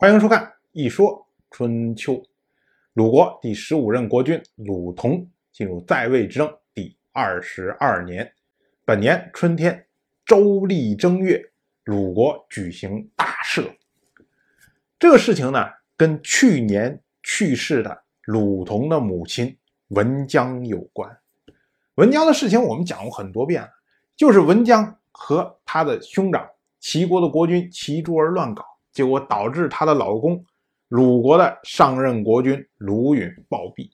欢迎收看《一说春秋》。鲁国第十五任国君鲁同进入在位执政第二十二年，本年春天，周历正月，鲁国举行大赦。这个事情呢，跟去年去世的鲁同的母亲文姜有关。文姜的事情我们讲过很多遍了，就是文姜和他的兄长齐国的国君齐诸儿乱搞，结果导致她的老公鲁国的上任国君鲁允暴毙。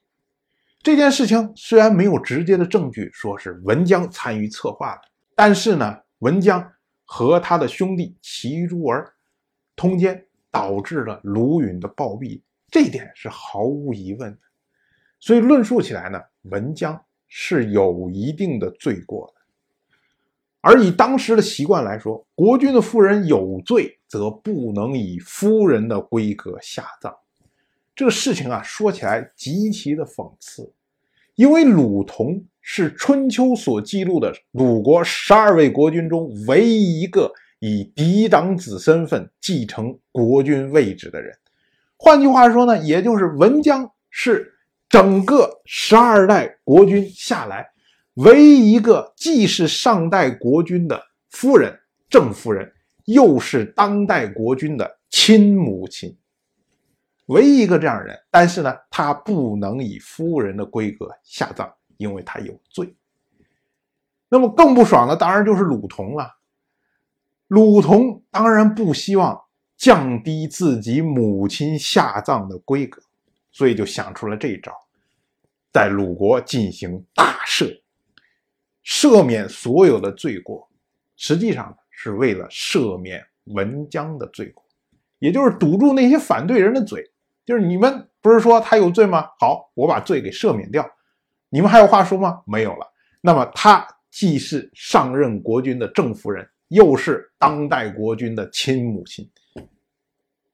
这件事情虽然没有直接的证据说是文姜参与策划的，但是呢，文姜和他的兄弟齐诸儿通奸，导致了鲁允的暴毙，这点是毫无疑问的。所以论述起来呢，文姜。是有一定的罪过的，而以当时的习惯来说，国君的夫人有罪，则不能以夫人的规格下葬。这个事情啊，说起来极其的讽刺，因为鲁同是春秋所记录的鲁国十二位国君中唯一一个以嫡长子身份继承国君位置的人。换句话说呢，也就是文姜是。整个十二代国君下来，唯一一个既是上代国君的夫人郑夫人，又是当代国君的亲母亲，唯一一个这样的人。但是呢，他不能以夫人的规格下葬，因为他有罪。那么更不爽的当然就是鲁同了。鲁同当然不希望降低自己母亲下葬的规格。所以就想出了这一招，在鲁国进行大赦，赦免所有的罪过，实际上呢是为了赦免文姜的罪过，也就是堵住那些反对人的嘴。就是你们不是说他有罪吗？好，我把罪给赦免掉，你们还有话说吗？没有了。那么他既是上任国君的正夫人，又是当代国君的亲母亲，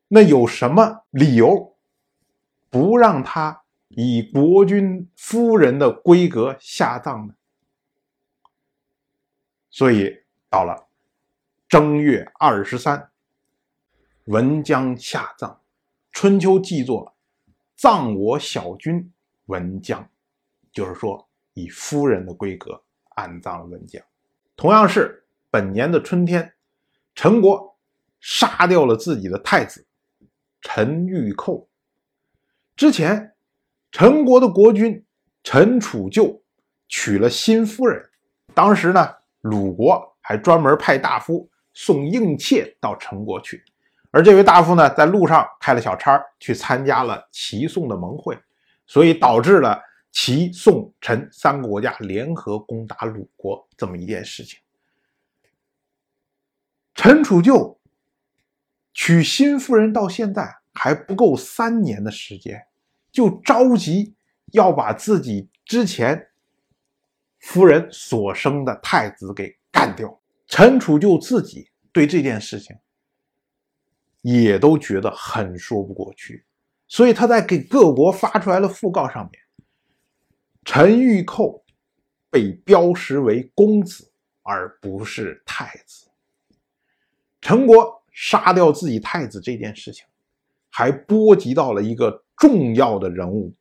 那有什么理由？不让他以国君夫人的规格下葬呢？所以到了正月二十三，文姜下葬，春秋记作“葬我小君文姜”，就是说以夫人的规格安葬了文姜。同样是本年的春天，陈国杀掉了自己的太子陈玉寇。之前，陈国的国君陈楚旧娶了新夫人。当时呢，鲁国还专门派大夫送应妾到陈国去。而这位大夫呢，在路上开了小差，去参加了齐宋的盟会，所以导致了齐、宋、陈三个国家联合攻打鲁国这么一件事情。陈楚就娶新夫人到现在。还不够三年的时间，就着急要把自己之前夫人所生的太子给干掉。陈楚就自己对这件事情也都觉得很说不过去，所以他在给各国发出来的讣告上面，陈玉寇被标识为公子而不是太子。陈国杀掉自己太子这件事情。还波及到了一个重要的人物，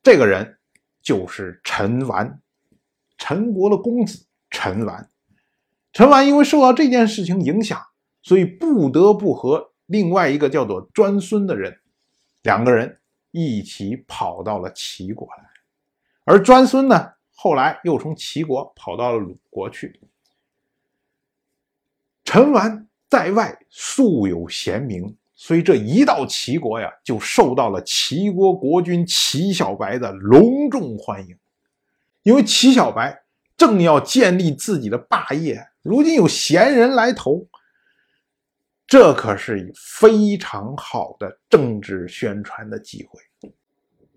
这个人就是陈完，陈国的公子陈完。陈完因为受到这件事情影响，所以不得不和另外一个叫做专孙的人，两个人一起跑到了齐国来。而专孙呢，后来又从齐国跑到了鲁国去。陈完在外素有贤名。所以这一到齐国呀，就受到了齐国国君齐小白的隆重欢迎。因为齐小白正要建立自己的霸业，如今有闲人来投，这可是非常好的政治宣传的机会。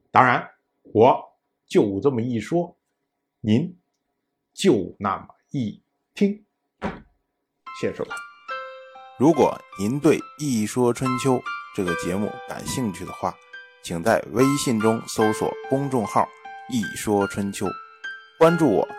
当然，我就这么一说，您就那么一听。谢谢收看。如果您对《一说春秋》这个节目感兴趣的话，请在微信中搜索公众号“一说春秋”，关注我。